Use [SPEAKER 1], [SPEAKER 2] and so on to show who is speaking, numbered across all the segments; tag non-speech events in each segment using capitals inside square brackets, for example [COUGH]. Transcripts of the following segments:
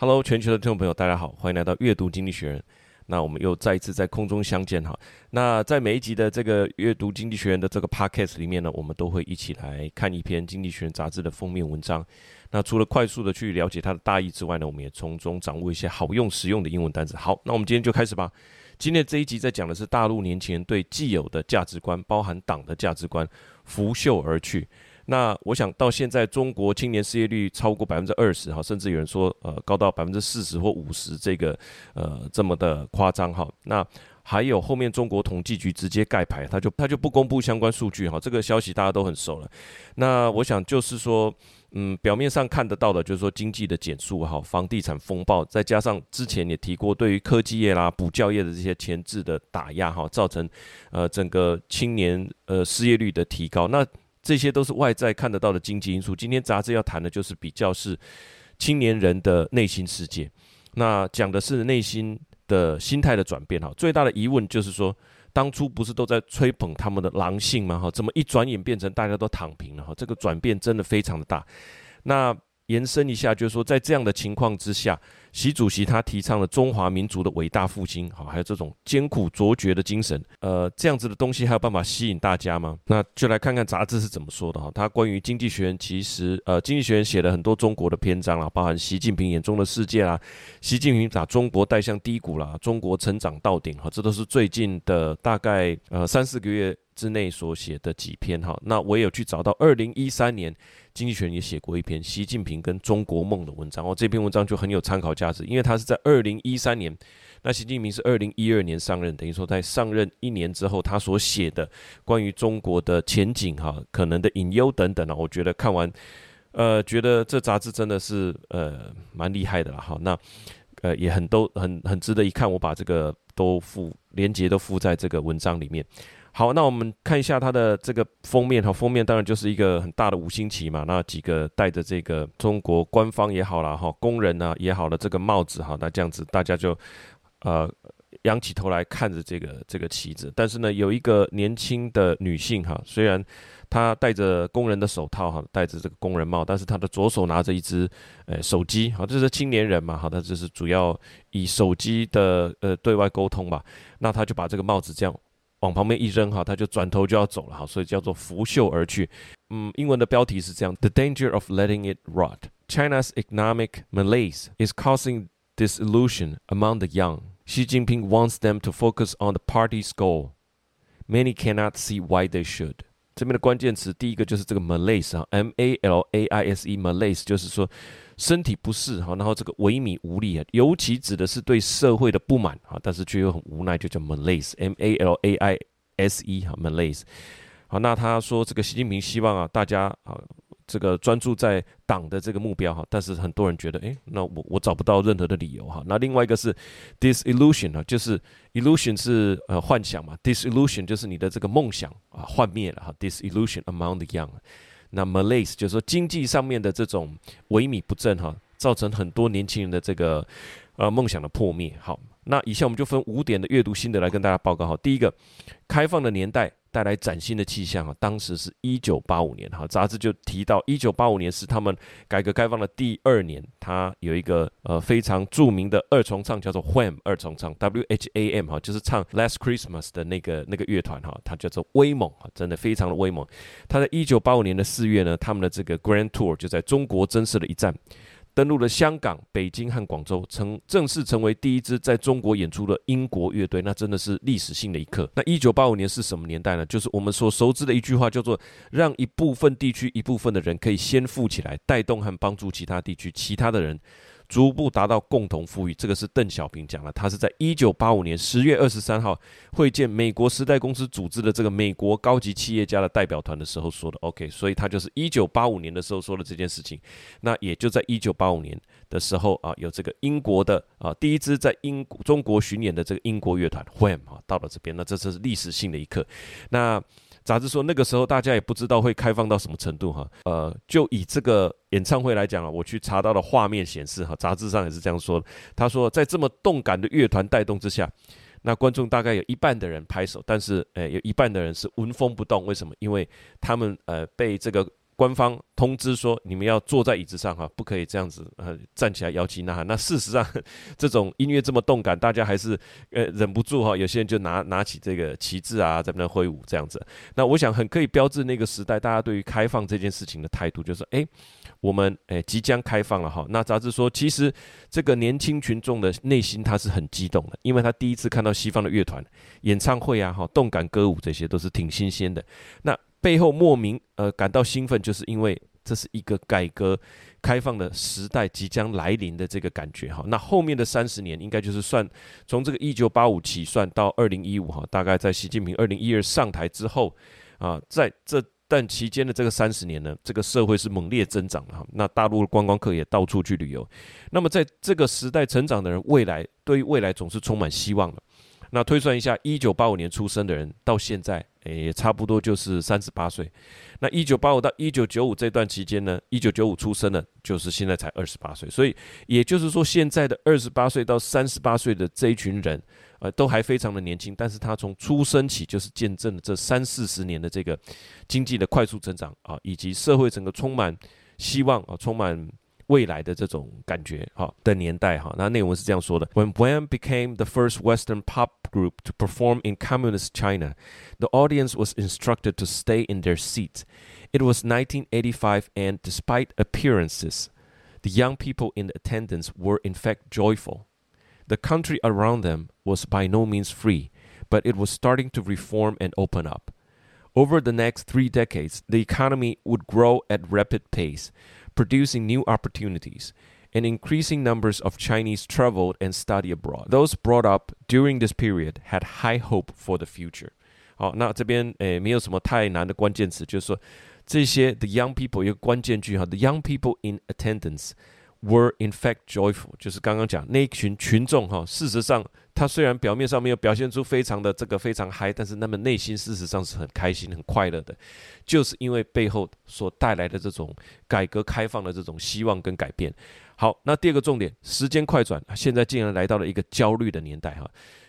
[SPEAKER 1] Hello，全球的听众朋友，大家好，欢迎来到阅读经济学人。那我们又再一次在空中相见哈。那在每一集的这个阅读经济学人的这个 Podcast 里面呢，我们都会一起来看一篇经济学人杂志的封面文章。那除了快速的去了解它的大意之外呢，我们也从中掌握一些好用实用的英文单词。好，那我们今天就开始吧。今天这一集在讲的是大陆年轻人对既有的价值观，包含党的价值观，拂袖而去。那我想到现在，中国青年失业率超过百分之二十哈，甚至有人说呃高到百分之四十或五十，这个呃这么的夸张哈。那还有后面中国统计局直接盖牌，他就他就不公布相关数据哈。这个消息大家都很熟了。那我想就是说，嗯，表面上看得到的就是说经济的减速哈，房地产风暴，再加上之前也提过对于科技业啦、补教业的这些前置的打压哈，造成呃整个青年呃失业率的提高。那这些都是外在看得到的经济因素。今天杂志要谈的就是比较是青年人的内心世界，那讲的是内心的心态的转变哈。最大的疑问就是说，当初不是都在吹捧他们的狼性吗？哈，怎么一转眼变成大家都躺平了？哈，这个转变真的非常的大。那延伸一下，就是说，在这样的情况之下，习主席他提倡了中华民族的伟大复兴，好，还有这种艰苦卓绝的精神，呃，这样子的东西还有办法吸引大家吗？那就来看看杂志是怎么说的哈。他关于经济学人，其实呃，经济学人写了很多中国的篇章啦，包含习近平眼中的世界啦，习近平把中国带向低谷啦，中国成长到顶哈，这都是最近的大概呃三四个月之内所写的几篇哈。那我也有去找到二零一三年。经济学人也写过一篇习近平跟中国梦的文章哦，这篇文章就很有参考价值，因为他是在二零一三年，那习近平是二零一二年上任，等于说在上任一年之后，他所写的关于中国的前景哈，可能的隐忧等等啊，我觉得看完，呃，觉得这杂志真的是呃蛮厉害的了哈，那呃也很都很很值得一看，我把这个都附连结都附在这个文章里面。好，那我们看一下它的这个封面哈，封面当然就是一个很大的五星旗嘛，那几个戴着这个中国官方也好啦哈，工人呢也好的这个帽子哈，那这样子大家就呃仰起头来看着这个这个旗子，但是呢有一个年轻的女性哈，虽然她戴着工人的手套哈，戴着这个工人帽，但是她的左手拿着一只呃手机，好，这是青年人嘛，好，他就是主要以手机的呃对外沟通吧，那她就把这个帽子这样。往旁边一扔哈，他就转头就要走了哈，所以叫做拂袖而去。嗯，英文的标题是这样：The danger of letting it rot. China's economic malaise is causing disillusion among the young. Xi Jinping wants them to focus on the party's goal. Many cannot see why they should. 这边的关键词第一个就是这个 malaise 啊，M A L A I S E，malaise 就是说。 身体不适哈，然后这个萎靡无力啊，尤其指的是对社会的不满啊，但是却又很无奈，就叫 malaise，M A L A I S E 哈，malaise。好，那他说这个习近平希望啊，大家啊，这个专注在党的这个目标哈，但是很多人觉得，诶，那我我找不到任何的理由哈。那另外一个是 disillusion 啊，就是 illusion 是呃幻想嘛，disillusion 就是你的这个梦想啊幻灭了哈，disillusion among the young。那 malaise 就是说经济上面的这种萎靡不振哈，造成很多年轻人的这个呃梦想的破灭。好，那以下我们就分五点的阅读心得来跟大家报告好。第一个，开放的年代。带来崭新的气象啊！当时是一九八五年哈，杂志就提到一九八五年是他们改革开放的第二年，他有一个呃非常著名的二重唱叫做 Wham 二重唱 W H A M 哈，就是唱 Last Christmas 的那个那个乐团哈，它叫做威猛啊，真的非常的威猛。他在一九八五年的四月呢，他们的这个 Grand Tour 就在中国增设了一站。登陆了香港、北京和广州，成正式成为第一支在中国演出的英国乐队，那真的是历史性的一刻。那一九八五年是什么年代呢？就是我们所熟知的一句话，叫做“让一部分地区一部分的人可以先富起来，带动和帮助其他地区其他的人”。逐步达到共同富裕，这个是邓小平讲的。他是在一九八五年十月二十三号会见美国时代公司组织的这个美国高级企业家的代表团的时候说的。OK，所以他就是一九八五年的时候说的这件事情。那也就在一九八五年的时候啊，有这个英国的啊第一支在英中国巡演的这个英国乐团 Wham 啊到了这边，那这是历史性的一刻。那杂志说那个时候大家也不知道会开放到什么程度哈，呃，就以这个演唱会来讲啊，我去查到的画面显示哈，杂志上也是这样说的。他说在这么动感的乐团带动之下，那观众大概有一半的人拍手，但是诶有一半的人是纹风不动。为什么？因为他们呃被这个官方通知说，你们要坐在椅子上哈，不可以这样子呃站起来摇旗呐喊。那事实上，[LAUGHS] 这种音乐这么动感，大家还是呃忍不住哈，有些人就拿拿起这个旗帜啊，在那挥舞这样子。那我想很可以标志那个时代大家对于开放这件事情的态度，就是哎，我们哎即将开放了哈。那杂志说，其实这个年轻群众的内心他是很激动的，因为他第一次看到西方的乐团演唱会啊哈，动感歌舞这些都是挺新鲜的。那背后莫名呃感到兴奋，就是因为这是一个改革开放的时代即将来临的这个感觉哈。那后面的三十年，应该就是算从这个一九八五起算到二零一五哈，大概在习近平二零一二上台之后啊，在这段期间的这个三十年呢，这个社会是猛烈增长的哈。那大陆的观光客也到处去旅游，那么在这个时代成长的人，未来对于未来总是充满希望的。那推算一下，一九八五年出生的人到现在，也差不多就是三十八岁。那一九八五到一九九五这段期间呢，一九九五出生的，就是现在才二十八岁。所以也就是说，现在的二十八岁到三十八岁的这一群人，呃，都还非常的年轻。但是他从出生起就是见证了这三四十年的这个经济的快速增长啊，以及社会整个充满希望啊，充满。未来的这种感觉，哈的年代，哈，那内容是这样说的：When Wham became the first Western pop group to perform in communist China, the audience was instructed to stay in their seats. It was 1985, and despite appearances, the young people in attendance were in fact joyful. The country around them was by no means free, but it was starting to reform and open up. Over the next three decades, the economy would grow at rapid pace producing new opportunities, and increasing numbers of Chinese traveled and studied abroad. Those brought up during this period had high hope for the future. 好，那这边诶没有什么太难的关键词，就是说这些 the young people 一个关键句哈，the young people in attendance were in fact joyful，就是刚刚讲那一群群众哈，事实上。 他虽然表面上没有表现出非常的这个非常嗨，但是那么内心事实上是很开心、很快乐的，就是因为背后所带来的这种改革开放的这种希望跟改变。好，那第二个重点，时间快转，现在竟然来到了一个焦虑的年代哈，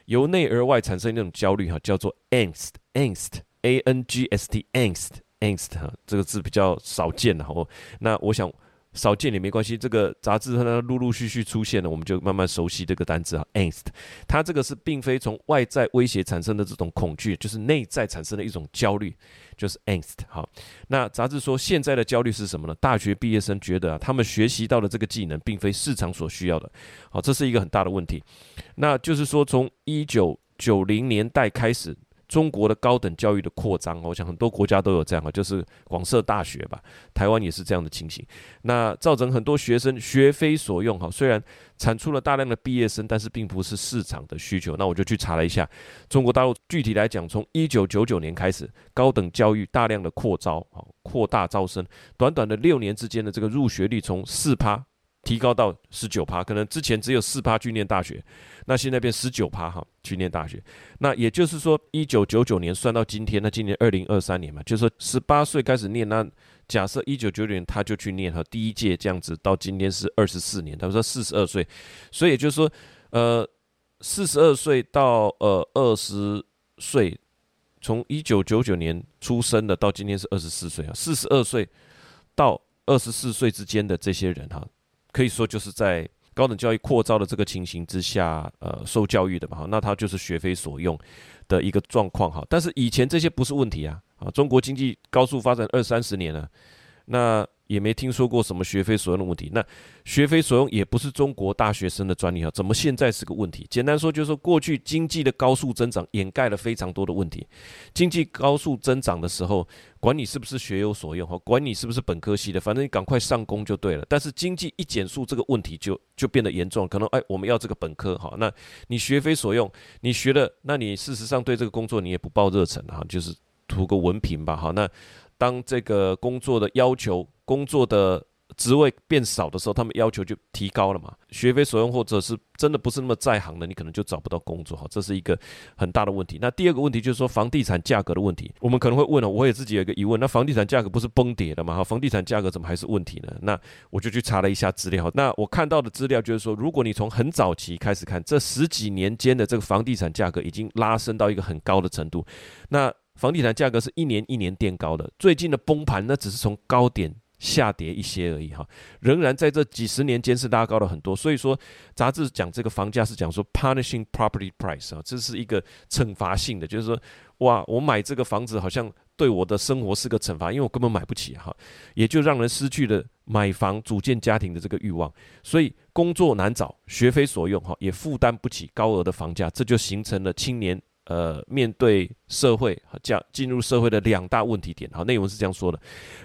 [SPEAKER 1] 由内而外产生那种焦虑哈，叫做 angst，angst，a n g s t，angst，angst 哈，这个字比较少见的哈，那我想。少见也没关系，这个杂志它陆陆续续出现了，我们就慢慢熟悉这个单词啊。angst，它这个是并非从外在威胁产生的这种恐惧，就是内在产生的一种焦虑，就是 angst。好，那杂志说现在的焦虑是什么呢？大学毕业生觉得，他们学习到的这个技能并非市场所需要的。好，这是一个很大的问题。那就是说，从一九九零年代开始。中国的高等教育的扩张，我想很多国家都有这样啊，就是广设大学吧，台湾也是这样的情形。那造成很多学生学非所用哈，虽然产出了大量的毕业生，但是并不是市场的需求。那我就去查了一下，中国大陆具体来讲，从一九九九年开始，高等教育大量的扩招啊，扩大招生，短短的六年之间的这个入学率从四趴。提高到十九趴，可能之前只有四趴去念大学，那现在变十九趴哈，去念大学。那也就是说，一九九九年算到今天，那今年二零二三年嘛，就是说十八岁开始念，那假设一九九九年他就去念哈，第一届这样子，到今天是二十四年，他说四十二岁，所以也就是说，呃，四十二岁到呃二十岁，从一九九九年出生的到今天是二十四岁啊，四十二岁到二十四岁之间的这些人哈。可以说就是在高等教育扩招的这个情形之下，呃，受教育的嘛，哈，那他就是学非所用的一个状况，哈。但是以前这些不是问题啊，啊，中国经济高速发展二三十年了，那。也没听说过什么学非所用的问题。那学非所用也不是中国大学生的专利啊，怎么现在是个问题？简单说就是说，过去经济的高速增长掩盖了非常多的问题。经济高速增长的时候，管你是不是学有所用哈，管你是不是本科系的，反正你赶快上工就对了。但是经济一减速，这个问题就就变得严重。可能哎，我们要这个本科哈，那你学非所用，你学了，那你事实上对这个工作你也不抱热忱哈，就是图个文凭吧哈。那当这个工作的要求，工作的职位变少的时候，他们要求就提高了嘛。学非所用，或者是真的不是那么在行的，你可能就找不到工作哈。这是一个很大的问题。那第二个问题就是说房地产价格的问题。我们可能会问了，我也自己有一个疑问：那房地产价格不是崩跌了吗？哈，房地产价格怎么还是问题呢？那我就去查了一下资料。那我看到的资料就是说，如果你从很早期开始看，这十几年间的这个房地产价格已经拉升到一个很高的程度。那房地产价格是一年一年垫高的，最近的崩盘那只是从高点下跌一些而已哈，仍然在这几十年间是拉高了很多。所以说，杂志讲这个房价是讲说 punishing property price 啊，这是一个惩罚性的，就是说，哇，我买这个房子好像对我的生活是个惩罚，因为我根本买不起哈，也就让人失去了买房组建家庭的这个欲望，所以工作难找，学非所用哈，也负担不起高额的房价，这就形成了青年。呃，面对社会和这样进入社会的两大问题点，好，内容是这样说的：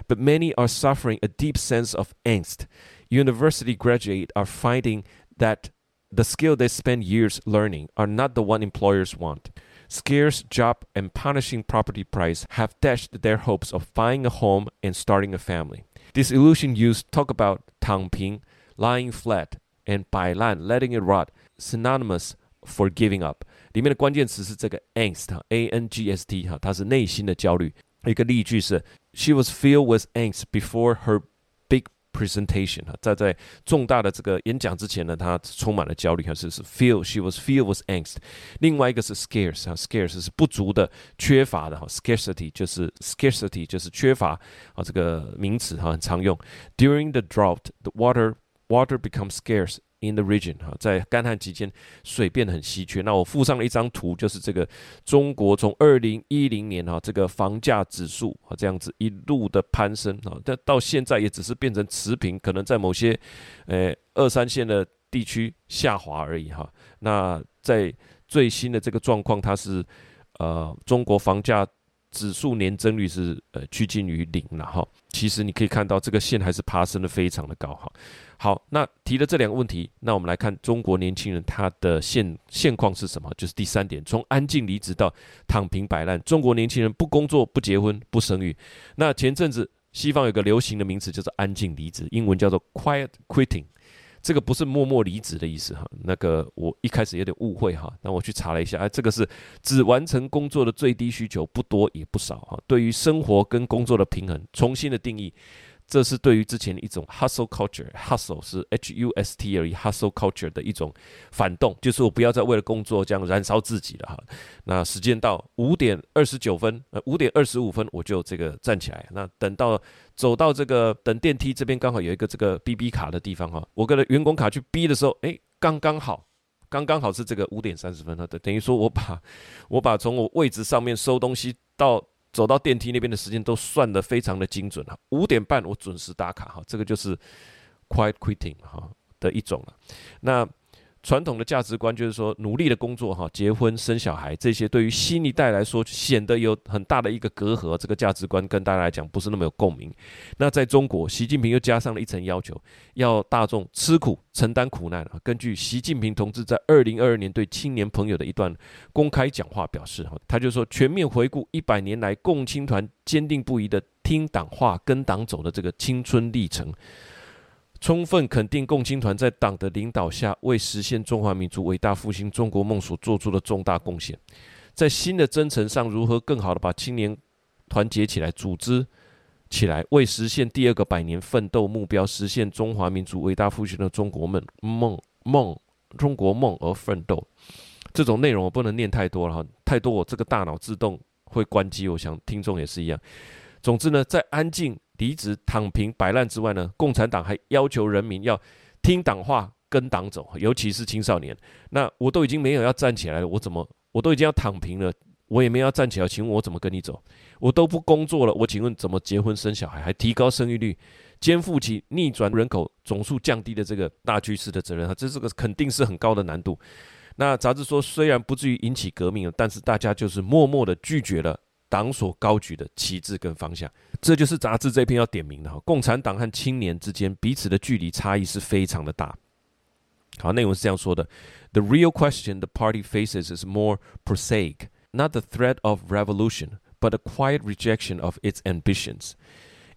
[SPEAKER 1] But many are suffering a deep sense of angst. University graduates are finding that the skill they spend years learning are not the one employers want. Scarce job and punishing property price have dashed their hopes of buying a home and starting a family. Disillusioned youth talk about 躺平, lying flat, and 摆烂 letting it rot, synonymous for giving up. 里面的关键词是这个 angst，a n g s t 哈，它是内心的焦虑。一个例句是：She was filled with angst before her big presentation。哈，在在重大的这个演讲之前呢，她充满了焦虑。还是是 feel，she was filled with angst。另外一个是 scarce，哈，scarce 是不足的、缺乏的。哈，scarcity 就是 scarcity 就是缺乏啊，这个名词哈很常用。During the drought，the water water becomes scarce。 In the region 哈，在干旱期间，水变得很稀缺。那我附上了一张图，就是这个中国从二零一零年哈，这个房价指数啊这样子一路的攀升啊，但到现在也只是变成持平，可能在某些呃二三线的地区下滑而已哈。那在最新的这个状况，它是呃中国房价。指数年增率是呃趋近于零了哈，其实你可以看到这个线还是爬升的非常的高哈。好，那提了这两个问题，那我们来看中国年轻人他的现现况是什么？就是第三点，从安静离职到躺平摆烂，中国年轻人不工作、不结婚、不生育。那前阵子西方有个流行的名词叫做安静离职，英文叫做 quiet quitting。这个不是默默离职的意思哈，那个我一开始有点误会哈，那我去查了一下，哎，这个是只完成工作的最低需求，不多也不少哈，对于生活跟工作的平衡，重新的定义。这是对于之前一种 hustle culture，hustle 是 H U S T 而已，hustle culture 的一种反动，就是我不要再为了工作这样燃烧自己了哈。那时间到五点二十九分，呃，五点二十五分我就这个站起来。那等到走到这个等电梯这边，刚好有一个这个 B B 卡的地方哈，我跟着员工卡去 B 的时候，哎，刚刚好，刚刚好是这个五点三十分哈，等等于说我把 [LAUGHS] 我把从我位置上面收东西到。走到电梯那边的时间都算得非常的精准哈，五点半我准时打卡哈，这个就是 quiet quitting 哈的一种了。那传统的价值观就是说，努力的工作哈，结婚生小孩这些，对于新一代来说显得有很大的一个隔阂。这个价值观跟大家来讲不是那么有共鸣。那在中国，习近平又加上了一层要求，要大众吃苦承担苦难。根据习近平同志在二零二二年对青年朋友的一段公开讲话表示哈，他就说全面回顾一百年来共青团坚定不移的听党话跟党走的这个青春历程。充分肯定共青团在党的领导下为实现中华民族伟大复兴中国梦所做出的重大贡献，在新的征程上，如何更好的把青年团结起来、组织起来，为实现第二个百年奋斗目标、实现中华民族伟大复兴的中国梦梦梦中国梦而奋斗。这种内容我不能念太多了哈，太多我这个大脑自动会关机。我想听众也是一样。总之呢，在安静。离职、躺平、摆烂之外呢，共产党还要求人民要听党话、跟党走，尤其是青少年。那我都已经没有要站起来了，我怎么？我都已经要躺平了，我也没有要站起来，请问我怎么跟你走？我都不工作了，我请问怎么结婚生小孩，还提高生育率，肩负起逆转人口总数降低的这个大趋势的责任？哈，这是个肯定是很高的难度。那杂志说，虽然不至于引起革命，但是大家就是默默的拒绝了。党所高举的旗帜跟方向，这就是杂志这篇要点名的哈。共产党和青年之间彼此的距离差异是非常的大。好，内容是这样说的：The real question the party faces is more prosaic, not the threat of revolution, but a quiet rejection of its ambitions.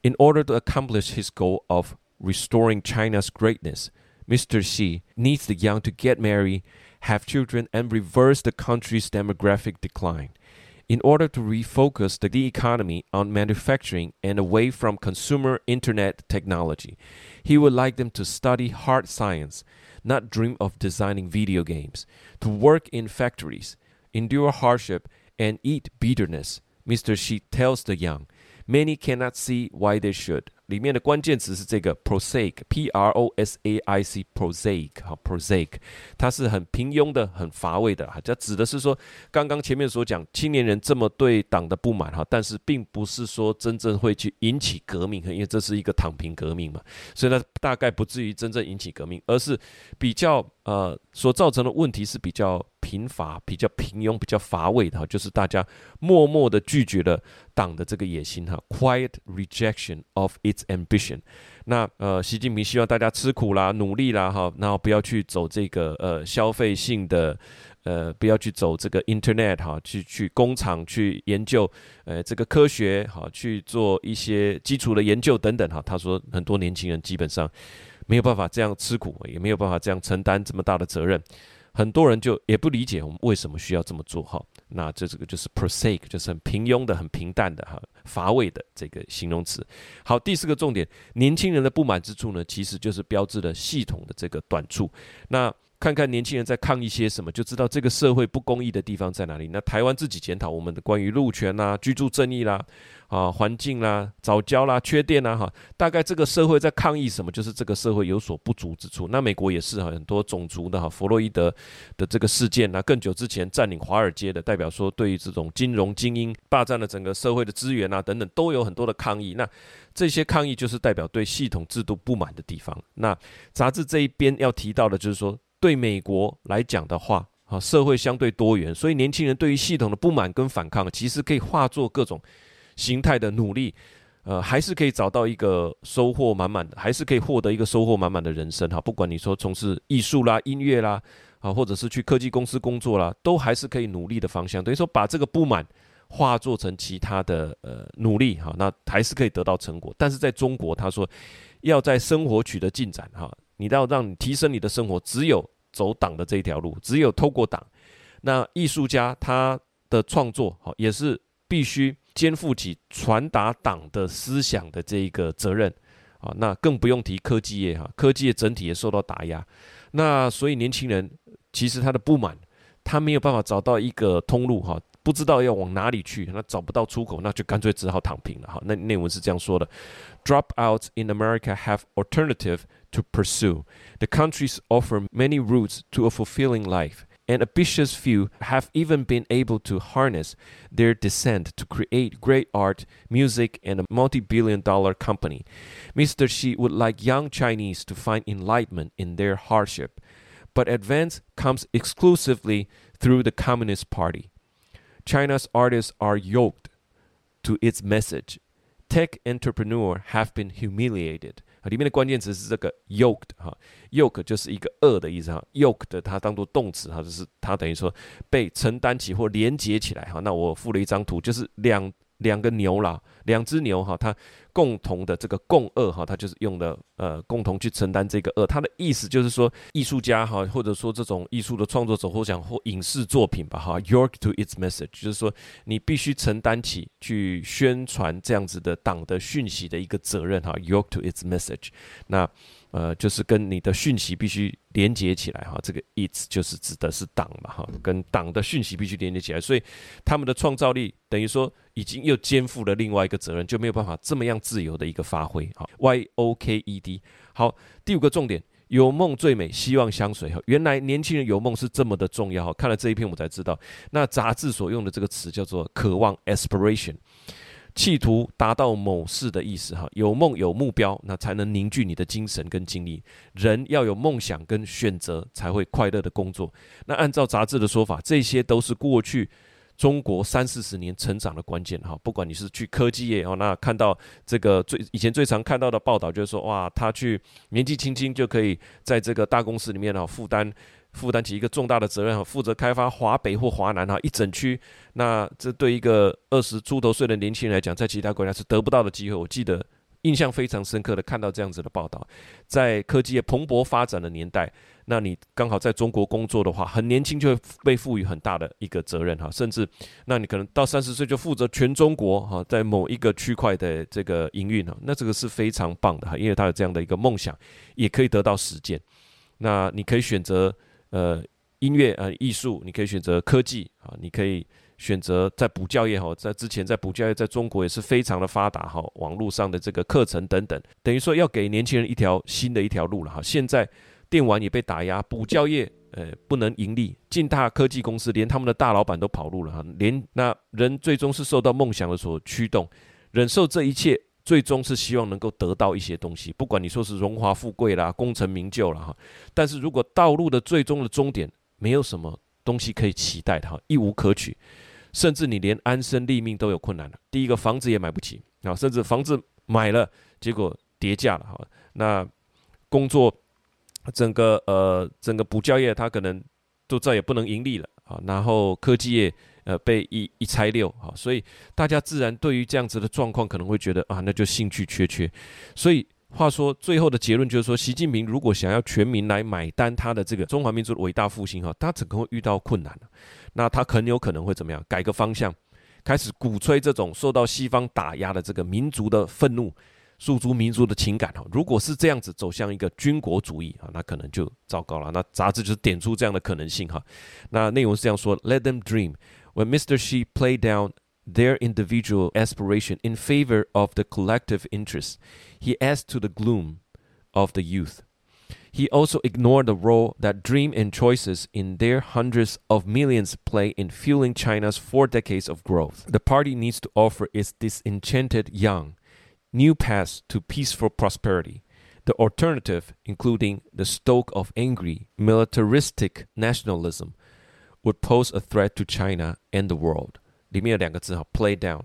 [SPEAKER 1] In order to accomplish his goal of restoring China's greatness, Mr. Xi needs the young to get married, have children, and reverse the country's demographic decline. In order to refocus the economy on manufacturing and away from consumer internet technology, he would like them to study hard science, not dream of designing video games, to work in factories, endure hardship, and eat bitterness. Mr. Xi tells the young, many cannot see why they should. 里面的关键词是这个 prosaic，p r o s a i c，prosaic，好，prosaic，它是很平庸的、很乏味的，哈，这指的是说，刚刚前面所讲，青年人这么对党的不满，哈，但是并不是说真正会去引起革命，因为这是一个躺平革命嘛，所以呢，大概不至于真正引起革命，而是比较呃所造成的问题是比较。贫乏、比较平庸、比较乏味的哈，就是大家默默的拒绝了党的这个野心哈，quiet rejection of its ambition。那呃，习近平希望大家吃苦啦、努力啦哈，然后不要去走这个呃消费性的，呃，不要去走这个 internet 哈，去去工厂去研究呃这个科学哈，去做一些基础的研究等等哈。他说很多年轻人基本上没有办法这样吃苦，也没有办法这样承担这么大的责任。很多人就也不理解我们为什么需要这么做哈，那这这个就是 prosaic，就是很平庸的、很平淡的哈、乏味的这个形容词。好，第四个重点，年轻人的不满之处呢，其实就是标志了系统的这个短处。那看看年轻人在抗议些什么，就知道这个社会不公义的地方在哪里。那台湾自己检讨我们的关于路权啦、居住正义啦、啊环境啦、早教啦、缺电啦，哈，大概这个社会在抗议什么，就是这个社会有所不足之处。那美国也是哈，很多种族的哈，弗洛伊德的这个事件啊，更久之前占领华尔街的，代表说对于这种金融精英霸占了整个社会的资源啊等等，都有很多的抗议。那这些抗议就是代表对系统制度不满的地方。那杂志这一边要提到的就是说。对美国来讲的话，啊，社会相对多元，所以年轻人对于系统的不满跟反抗，其实可以化作各种形态的努力，呃，还是可以找到一个收获满满的，还是可以获得一个收获满满的人生哈。不管你说从事艺术啦、音乐啦，啊，或者是去科技公司工作啦，都还是可以努力的方向。等于说把这个不满化作成其他的呃努力哈，那还是可以得到成果。但是在中国，他说要在生活取得进展哈。你要让你提升你的生活，只有走党的这一条路，只有透过党。那艺术家他的创作，好也是必须肩负起传达党的思想的这一个责任啊。那更不用提科技业哈，科技业整体也受到打压。那所以年轻人其实他的不满，他没有办法找到一个通路哈。不知道要往哪里去，那找不到出口，那就干脆只好躺平了哈。那内文是这样说的：Dropouts in America have alternative to pursue. The countries offer many routes to a fulfilling life, and ambitious few have even been able to harness their dissent to create great art, music, and a multi-billion-dollar company. Mr. Xi would like young Chinese to find enlightenment in their hardship, but advance comes exclusively through the Communist Party. China's artists are yoked to its message. Tech entrepreneur have been humiliated. 里面的关键词是这个 yoked 哈，“yoked” 就是一个二的意思哈，“yoked” 它当做动词哈，就是它等于说被承担起或连接起来哈。那我附了一张图，就是两。两个牛啦，两只牛哈，它共同的这个共恶哈，它就是用的呃，共同去承担这个恶。它的意思就是说，艺术家哈，或者说这种艺术的创作者，或讲或影视作品吧哈，yoke to its message，就是说你必须承担起去宣传这样子的党的讯息的一个责任哈，yoke to its message。那呃，就是跟你的讯息必须连接起来哈，这个 its 就是指的是党嘛哈，跟党的讯息必须连接起来，所以他们的创造力等于说已经又肩负了另外一个责任，就没有办法这么样自由的一个发挥哈。Y O K E D 好，第五个重点，有梦最美，希望相随哈。原来年轻人有梦是这么的重要哈，看了这一篇我才知道，那杂志所用的这个词叫做渴望 （aspiration）。企图达到某事的意思，哈，有梦有目标，那才能凝聚你的精神跟精力。人要有梦想跟选择，才会快乐的工作。那按照杂志的说法，这些都是过去中国三四十年成长的关键，哈。不管你是去科技业，哦，那看到这个最以前最常看到的报道，就是说，哇，他去年纪轻轻就可以在这个大公司里面，哈，负担。负担起一个重大的责任哈，负责开发华北或华南哈一整区，那这对一个二十出头岁的年轻人来讲，在其他国家是得不到的机会。我记得印象非常深刻的看到这样子的报道，在科技业蓬勃发展的年代，那你刚好在中国工作的话，很年轻就会被赋予很大的一个责任哈，甚至那你可能到三十岁就负责全中国哈，在某一个区块的这个营运哈，那这个是非常棒的哈，因为他有这样的一个梦想，也可以得到实践。那你可以选择。呃，音乐呃，艺术，你可以选择科技啊，你可以选择在补教业哈，在之前在补教业在中国也是非常的发达哈，网络上的这个课程等等，等于说要给年轻人一条新的一条路了哈。现在电玩也被打压，补教业呃不能盈利，进大科技公司连他们的大老板都跑路了哈，连那人最终是受到梦想的所驱动，忍受这一切。最终是希望能够得到一些东西，不管你说是荣华富贵啦、功成名就啦哈。但是如果道路的最终的终点没有什么东西可以期待的哈，一无可取，甚至你连安身立命都有困难了。第一个房子也买不起啊，甚至房子买了，结果跌价了哈。那工作整个呃整个补教业它可能都再也不能盈利了啊。然后科技业。呃，被一一拆六啊，所以大家自然对于这样子的状况可能会觉得啊，那就兴趣缺缺。所以话说，最后的结论就是说，习近平如果想要全民来买单他的这个中华民族的伟大复兴哈，他怎可能会遇到困难？那他很有可能会怎么样？改个方向，开始鼓吹这种受到西方打压的这个民族的愤怒。诉诸民族的情感哈，如果是这样子走向一个军国主义啊，那可能就糟糕了。那杂志就是点出这样的可能性哈。那内容是这样说：Let them dream. When Mr. Xi play down their individual aspiration in favor of the collective interest, he adds to the gloom of the youth. He also ignored the role that dream and choices in their hundreds of millions play in fueling China's four decades of growth. The party needs to offer its disenchanted young new paths to peaceful prosperity. The alternative, including the stoke of angry, militaristic nationalism, would pose a threat to China and the world. 里面有两个字哈，play down，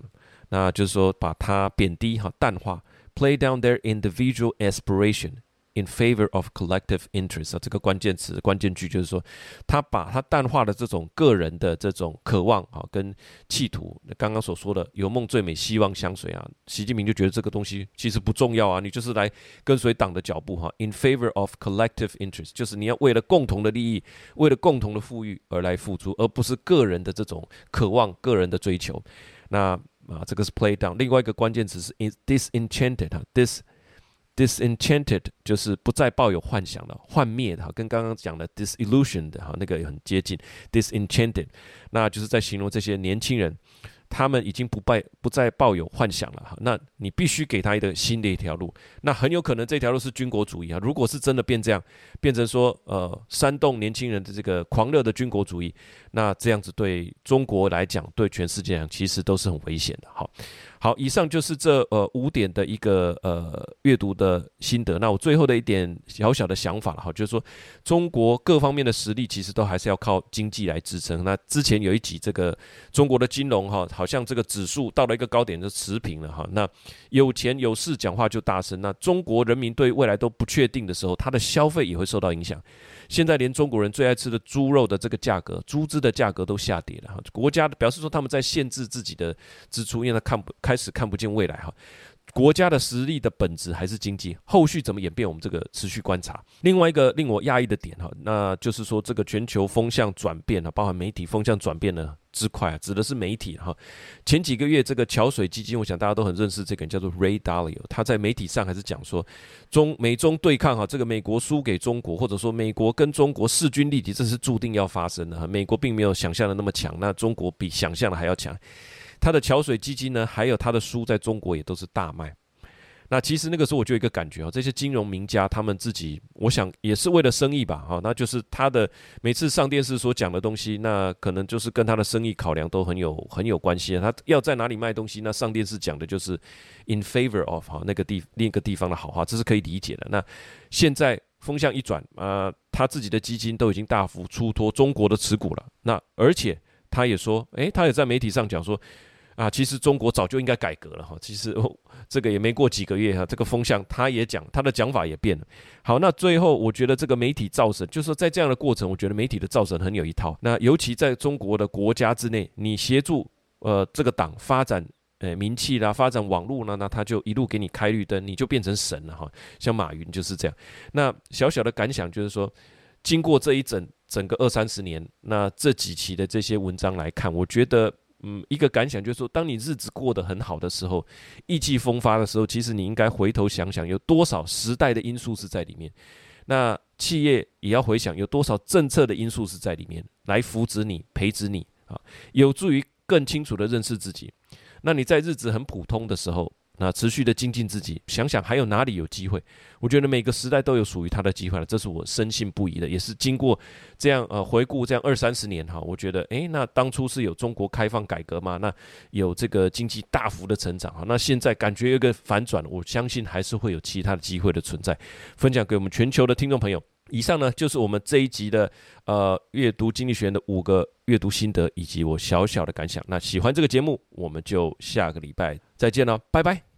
[SPEAKER 1] 那就是说把它贬低哈，淡化，play down their individual aspiration。In favor of collective interest 啊，这个关键词、关键句就是说，他把他淡化了这种个人的这种渴望啊，跟企图。刚刚所说的“有梦最美，希望相随”啊，习近平就觉得这个东西其实不重要啊，你就是来跟随党的脚步哈。In favor of collective interest，就是你要为了共同的利益，为了共同的富裕而来付出，而不是个人的这种渴望、个人的追求。那啊，这个是 play down。另外一个关键词是 disenchanted 哈，dis。Disenchanted 就是不再抱有幻想了，幻灭的哈，跟刚刚讲的 disillusioned 哈，那个也很接近。Disenchanted，那就是在形容这些年轻人。他们已经不拜不再抱有幻想了哈，那你必须给他一个新的一条路，那很有可能这条路是军国主义啊。如果是真的变这样，变成说呃煽动年轻人的这个狂热的军国主义，那这样子对中国来讲，对全世界来讲，其实都是很危险的。好，好，以上就是这呃五点的一个呃阅读的心得。那我最后的一点小小的想法了哈，就是说中国各方面的实力其实都还是要靠经济来支撑。那之前有一集这个中国的金融哈。好像这个指数到了一个高点就持平了哈，那有钱有势讲话就大声，那中国人民对未来都不确定的时候，他的消费也会受到影响。现在连中国人最爱吃的猪肉的这个价格，猪只的价格都下跌了哈。国家表示说他们在限制自己的支出，因为他看不开始看不见未来哈。国家的实力的本质还是经济，后续怎么演变，我们这个持续观察。另外一个令我讶异的点哈，那就是说这个全球风向转变了，包含媒体风向转变了之快啊，指的是媒体哈。前几个月这个桥水基金，我想大家都很认识这个人，叫做 Ray Dalio，他在媒体上还是讲说中美中对抗哈，这个美国输给中国，或者说美国跟中国势均力敌，这是注定要发生的哈。美国并没有想象的那么强，那中国比想象的还要强。他的桥水基金呢，还有他的书在中国也都是大卖。那其实那个时候我就有一个感觉啊，这些金融名家他们自己，我想也是为了生意吧，哈，那就是他的每次上电视所讲的东西，那可能就是跟他的生意考量都很有很有关系啊。他要在哪里卖东西，那上电视讲的就是 in favor of 哈那个地另一个地方的好话，这是可以理解的。那现在风向一转啊，他自己的基金都已经大幅出脱中国的持股了。那而且他也说，诶，他也在媒体上讲说。啊，其实中国早就应该改革了哈。其实哦这个也没过几个月哈，这个风向他也讲，他的讲法也变了。好，那最后我觉得这个媒体造神，就是说在这样的过程，我觉得媒体的造神很有一套。那尤其在中国的国家之内，你协助呃这个党发展呃名气啦，发展网络呢，那他就一路给你开绿灯，你就变成神了哈。像马云就是这样。那小小的感想就是说，经过这一整整个二三十年，那这几期的这些文章来看，我觉得。嗯，一个感想就是说，当你日子过得很好的时候，意气风发的时候，其实你应该回头想想，有多少时代的因素是在里面。那企业也要回想，有多少政策的因素是在里面，来扶持你、培植你啊，有助于更清楚的认识自己。那你在日子很普通的时候，那持续的精进自己，想想还有哪里有机会？我觉得每个时代都有属于他的机会了，这是我深信不疑的。也是经过这样呃回顾这样二三十年哈，我觉得诶，那当初是有中国开放改革嘛？那有这个经济大幅的成长哈，那现在感觉有个反转，我相信还是会有其他的机会的存在。分享给我们全球的听众朋友。以上呢就是我们这一集的呃阅读经济学的五个阅读心得以及我小小的感想。那喜欢这个节目，我们就下个礼拜再见了，拜拜。